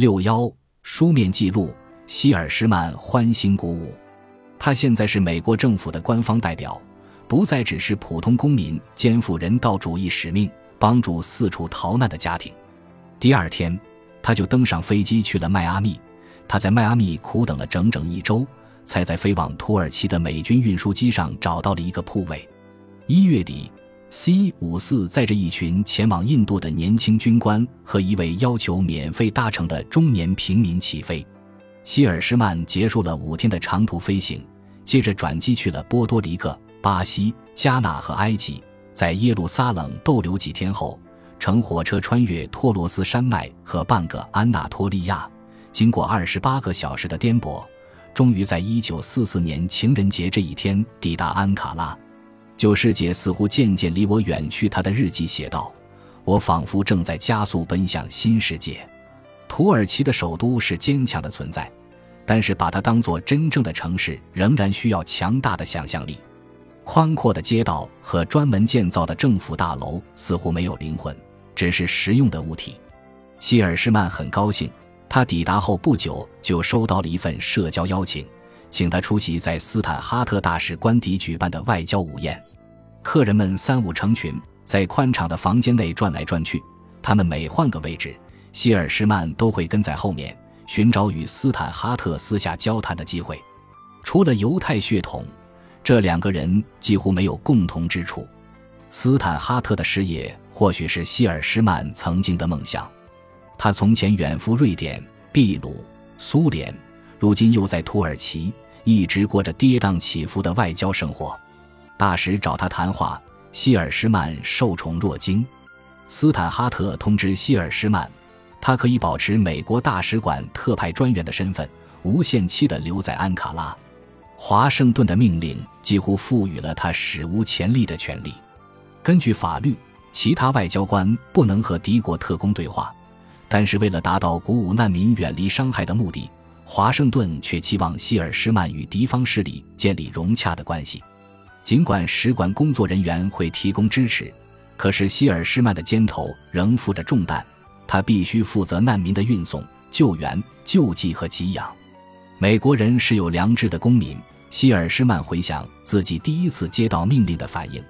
六幺书面记录：希尔施曼欢欣鼓舞。他现在是美国政府的官方代表，不再只是普通公民，肩负人道主义使命，帮助四处逃难的家庭。第二天，他就登上飞机去了迈阿密。他在迈阿密苦等了整整一周，才在飞往土耳其的美军运输机上找到了一个铺位。一月底，C 五四载着一群前往印度的年轻军官和一位要求免费搭乘的中年平民起飞。希尔施曼结束了五天的长途飞行。接着转机去了波多黎各、巴西、加纳和埃及，在耶路撒冷逗留几天后，乘火车穿越托罗斯山脉和半个安纳托利亚，经过二十八个小时的颠簸，终于在一九四四年情人节这一天抵达安卡拉。九世界似乎渐渐离我远去，他的日记写道：“我仿佛正在加速奔向新世界。土耳其的首都是坚强的存在。”但是，把它当做真正的城市，仍然需要强大的想象力。宽阔的街道和专门建造的政府大楼似乎没有灵魂，只是实用的物体。希尔施曼很高兴，他抵达后不久就收到了一份社交邀请，请他出席在斯坦哈特大使官邸举办的外交午宴。客人们三五成群，在宽敞的房间内转来转去，他们每换个位置，希尔施曼都会跟在后面。寻找与斯坦哈特私下交谈的机会，除了犹太血统，这两个人几乎没有共同之处。斯坦哈特的事业或许是希尔施曼曾经的梦想。他从前远赴瑞典、秘鲁、苏联，如今又在土耳其，一直过着跌宕起伏的外交生活。大使找他谈话，希尔施曼受宠若惊。斯坦哈特通知希尔施曼。他可以保持美国大使馆特派专员的身份，无限期地留在安卡拉。华盛顿的命令几乎赋予了他史无前例的权利。根据法律，其他外交官不能和敌国特工对话，但是为了达到鼓舞难民远离伤害的目的，华盛顿却期望希尔施曼与敌方势力建立融洽的关系。尽管使馆工作人员会提供支持，可是希尔施曼的肩头仍负着重担。他必须负责难民的运送、救援、救济和给养。美国人是有良知的公民。希尔施曼回想自己第一次接到命令的反应，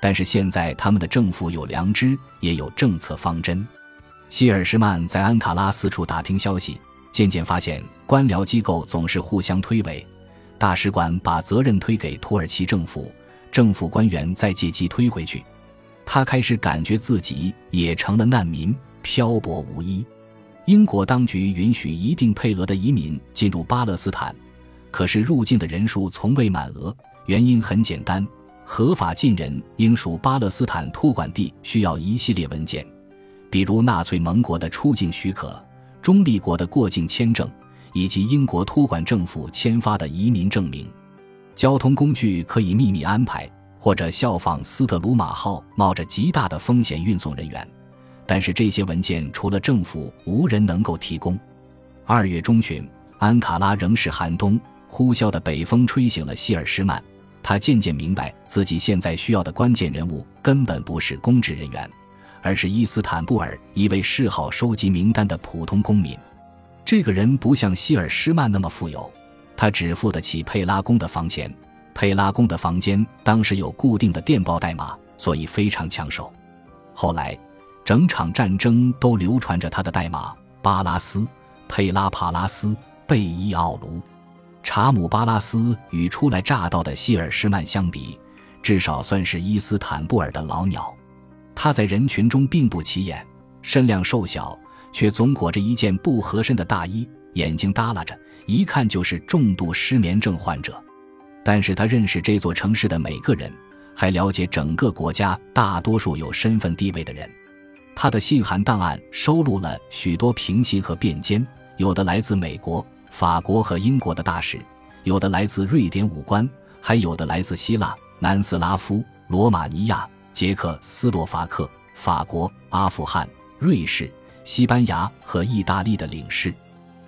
但是现在他们的政府有良知，也有政策方针。希尔施曼在安卡拉四处打听消息，渐渐发现官僚机构总是互相推诿。大使馆把责任推给土耳其政府，政府官员再借机推回去。他开始感觉自己也成了难民。漂泊无依，英国当局允许一定配额的移民进入巴勒斯坦，可是入境的人数从未满额。原因很简单：合法进人应属巴勒斯坦托管地，需要一系列文件，比如纳粹盟国的出境许可、中立国的过境签证，以及英国托管政府签发的移民证明。交通工具可以秘密安排，或者效仿斯特鲁马号，冒着极大的风险运送人员。但是这些文件除了政府，无人能够提供。二月中旬，安卡拉仍是寒冬，呼啸的北风吹醒了希尔施曼。他渐渐明白，自己现在需要的关键人物根本不是公职人员，而是伊斯坦布尔一位嗜好收集名单的普通公民。这个人不像希尔施曼那么富有，他只付得起佩拉宫的房钱。佩拉宫的房间当时有固定的电报代码，所以非常抢手。后来。整场战争都流传着他的代码：巴拉斯、佩拉帕拉斯、贝伊奥卢、查姆巴拉斯。与初来乍到的希尔施曼相比，至少算是伊斯坦布尔的老鸟。他在人群中并不起眼，身量瘦小，却总裹着一件不合身的大衣，眼睛耷拉着，一看就是重度失眠症患者。但是他认识这座城市的每个人，还了解整个国家大多数有身份地位的人。他的信函档案收录了许多平信和便笺，有的来自美国、法国和英国的大使，有的来自瑞典武官，还有的来自希腊、南斯拉夫、罗马尼亚、捷克斯洛伐克、法国、阿富汗、瑞士、西班牙和意大利的领事。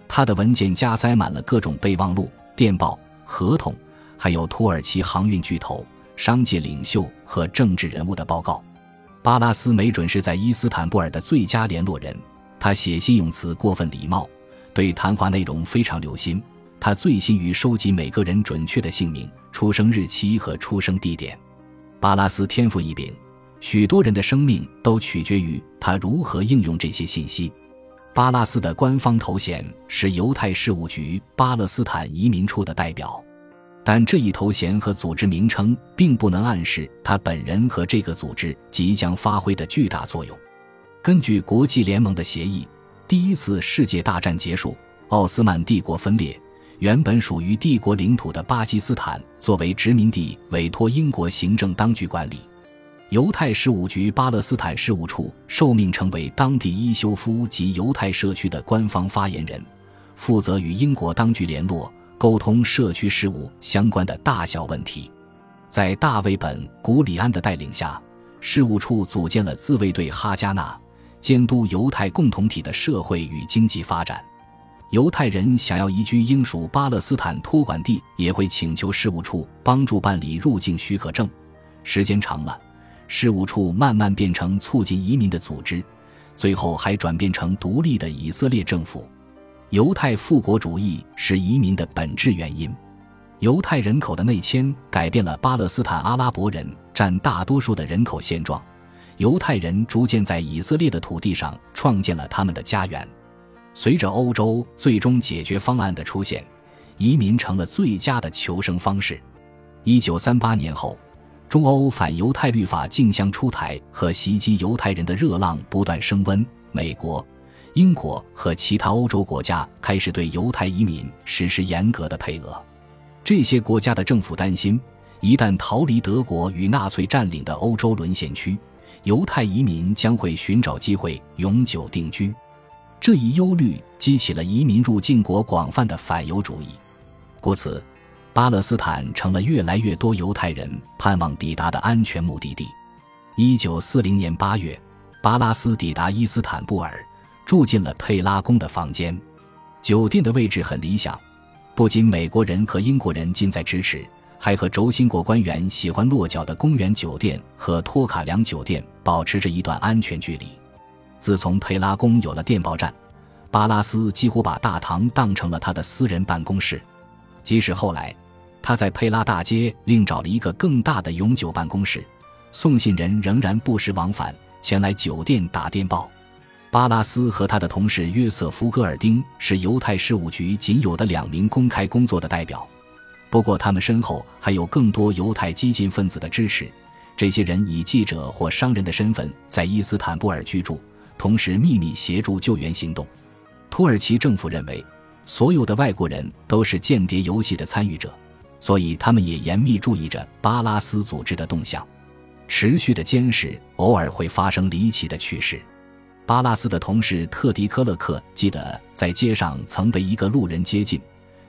他的文件夹塞满了各种备忘录、电报、合同，还有土耳其航运巨头、商界领袖和政治人物的报告。巴拉斯没准是在伊斯坦布尔的最佳联络人。他写信用词过分礼貌，对谈话内容非常留心。他醉心于收集每个人准确的姓名、出生日期和出生地点。巴拉斯天赋异禀，许多人的生命都取决于他如何应用这些信息。巴拉斯的官方头衔是犹太事务局巴勒斯坦移民处的代表，但这一头衔和组织名称并不能暗示他本人和这个组织即将发挥的巨大作用。根据国际联盟的协议，第一次世界大战结束，奥斯曼帝国分裂。原本属于帝国领土的巴基斯坦作为殖民地，委托英国行政当局管理。犹太事务局巴勒斯坦事务处受命成为当地伊修夫及犹太社区的官方发言人，负责与英国当局联络、沟通社区事务相关的大小问题。在大卫本·古里安的带领下，事务处组建了自卫队哈加纳，监督犹太共同体的社会与经济发展。犹太人想要移居英属巴勒斯坦托管地，也会请求事务处帮助办理入境许可证。时间长了，事务处慢慢变成促进移民的组织，最后还转变成独立的以色列政府。犹太复国主义是移民的本质原因。犹太人口的内迁改变了巴勒斯坦阿拉伯人占大多数的人口现状。犹太人逐渐在以色列的土地上创建了他们的家园。随着欧洲最终解决方案的出现，移民成了最佳的求生方式。一九三八年后，中欧反犹太律法竞相出台和袭击犹太人的热浪不断升温。美国、英国和其他欧洲国家开始对犹太移民实施严格的配额。这些国家的政府担心，一旦逃离德国与纳粹占领的欧洲沦陷区，犹太移民将会寻找机会永久定居。这一忧虑激起了移民入境国广泛的反犹主义，故此，巴勒斯坦成了越来越多犹太人盼望抵达的安全目的地。一九四零年八月，巴拉斯抵达伊斯坦布尔，住进了佩拉宫的房间。酒店的位置很理想，不仅美国人和英国人近在咫尺，还和轴心国官员喜欢落脚的公园酒店和托卡良酒店保持着一段安全距离。自从佩拉宫有了电报站，巴拉斯几乎把大堂当成了他的私人办公室。即使后来，他在佩拉大街另找了一个更大的永久办公室，送信人仍然不时往返前来酒店打电报。巴拉斯和他的同事约瑟夫·戈尔丁是犹太事务局仅有的两名公开工作的代表，不过他们身后还有更多犹太激进分子的支持。这些人以记者或商人的身份在伊斯坦布尔居住。同时秘密协助救援行动。土耳其政府认为，所有的外国人都是间谍游戏的参与者，所以他们也严密注意着巴拉斯组织的动向。持续的监视偶尔会发生离奇的趣事。巴拉斯的同事特迪科勒克记得，在街上曾被一个路人接近。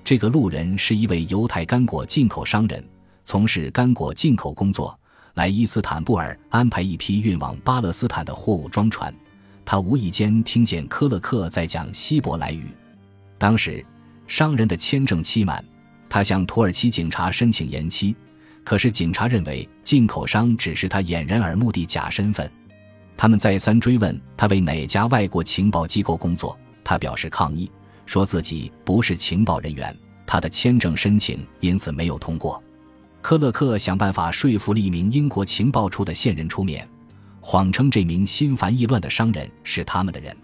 这个路人是一位犹太干果进口商人，从事干果进口工作，来伊斯坦布尔安排一批运往巴勒斯坦的货物装船。他无意间听见科勒克在讲希伯来语。当时，商人的签证期满，他向土耳其警察申请延期，可是警察认为进口商只是他掩人耳目的假身份。他们再三追问他为哪家外国情报机构工作，他表示抗议，说自己不是情报人员，他的签证申请因此没有通过。科勒克想办法说服了一名英国情报处的线人出面。谎称这名心烦意乱的商人是他们的人，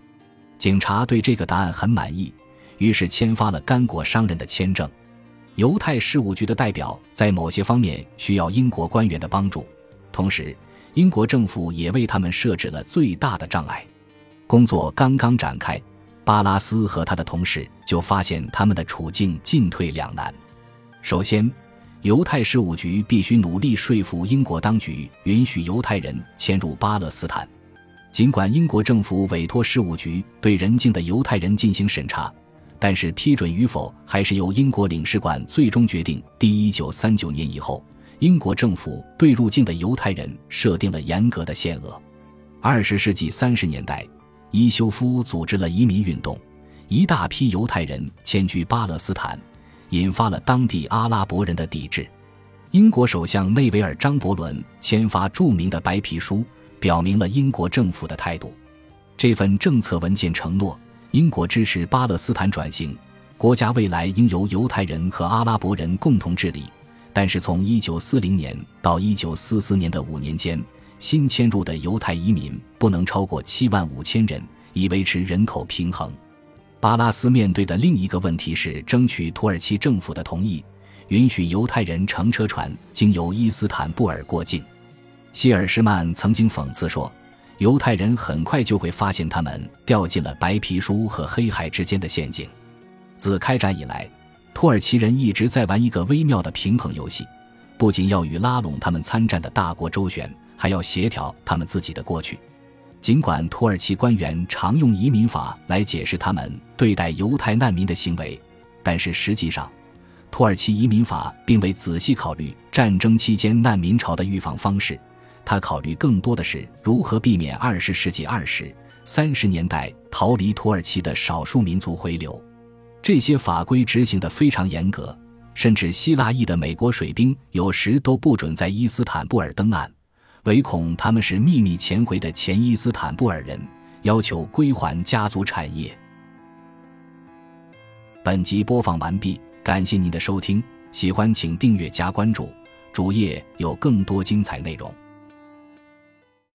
警察对这个答案很满意，于是签发了干果商人的签证。犹太事务局的代表在某些方面需要英国官员的帮助，同时英国政府也为他们设置了最大的障碍。工作刚刚展开，巴拉斯和他的同事就发现他们的处境进退两难。首先，犹太事务局必须努力说服英国当局允许犹太人迁入巴勒斯坦。尽管英国政府委托事务局对人境的犹太人进行审查，但是批准与否还是由英国领事馆最终决定。第一九三九年以后，英国政府对入境的犹太人设定了严格的限额。二十世纪三十年代，伊修夫组织了移民运动，一大批犹太人迁居巴勒斯坦。引发了当地阿拉伯人的抵制。英国首相内维尔·张伯伦签发著名的白皮书，表明了英国政府的态度。这份政策文件承诺，英国支持巴勒斯坦转型，国家未来应由犹太人和阿拉伯人共同治理。但是，从1940年到1944年的五年间，新迁入的犹太移民不能超过7万五千人，以维持人口平衡。巴拉斯面对的另一个问题是争取土耳其政府的同意，允许犹太人乘车船经由伊斯坦布尔过境。希尔施曼曾经讽刺说：“犹太人很快就会发现他们掉进了白皮书和黑海之间的陷阱。”自开战以来。土耳其人一直在玩一个微妙的平衡游戏，不仅要与拉拢他们参战的大国周旋，还要协调他们自己的过去。尽管土耳其官员常用移民法来解释他们对待犹太难民的行为，但是实际上，土耳其移民法并未仔细考虑战争期间难民潮的预防方式，他考虑更多的是如何避免二十世纪二十三十年代逃离土耳其的少数民族回流。这些法规执行得非常严格，甚至希腊裔的美国水兵有时都不准在伊斯坦布尔登岸，唯恐他们是秘密潜回的前伊斯坦布尔人，要求归还家族产业。本集播放完毕，感谢您的收听，喜欢请订阅加关注，主页有更多精彩内容。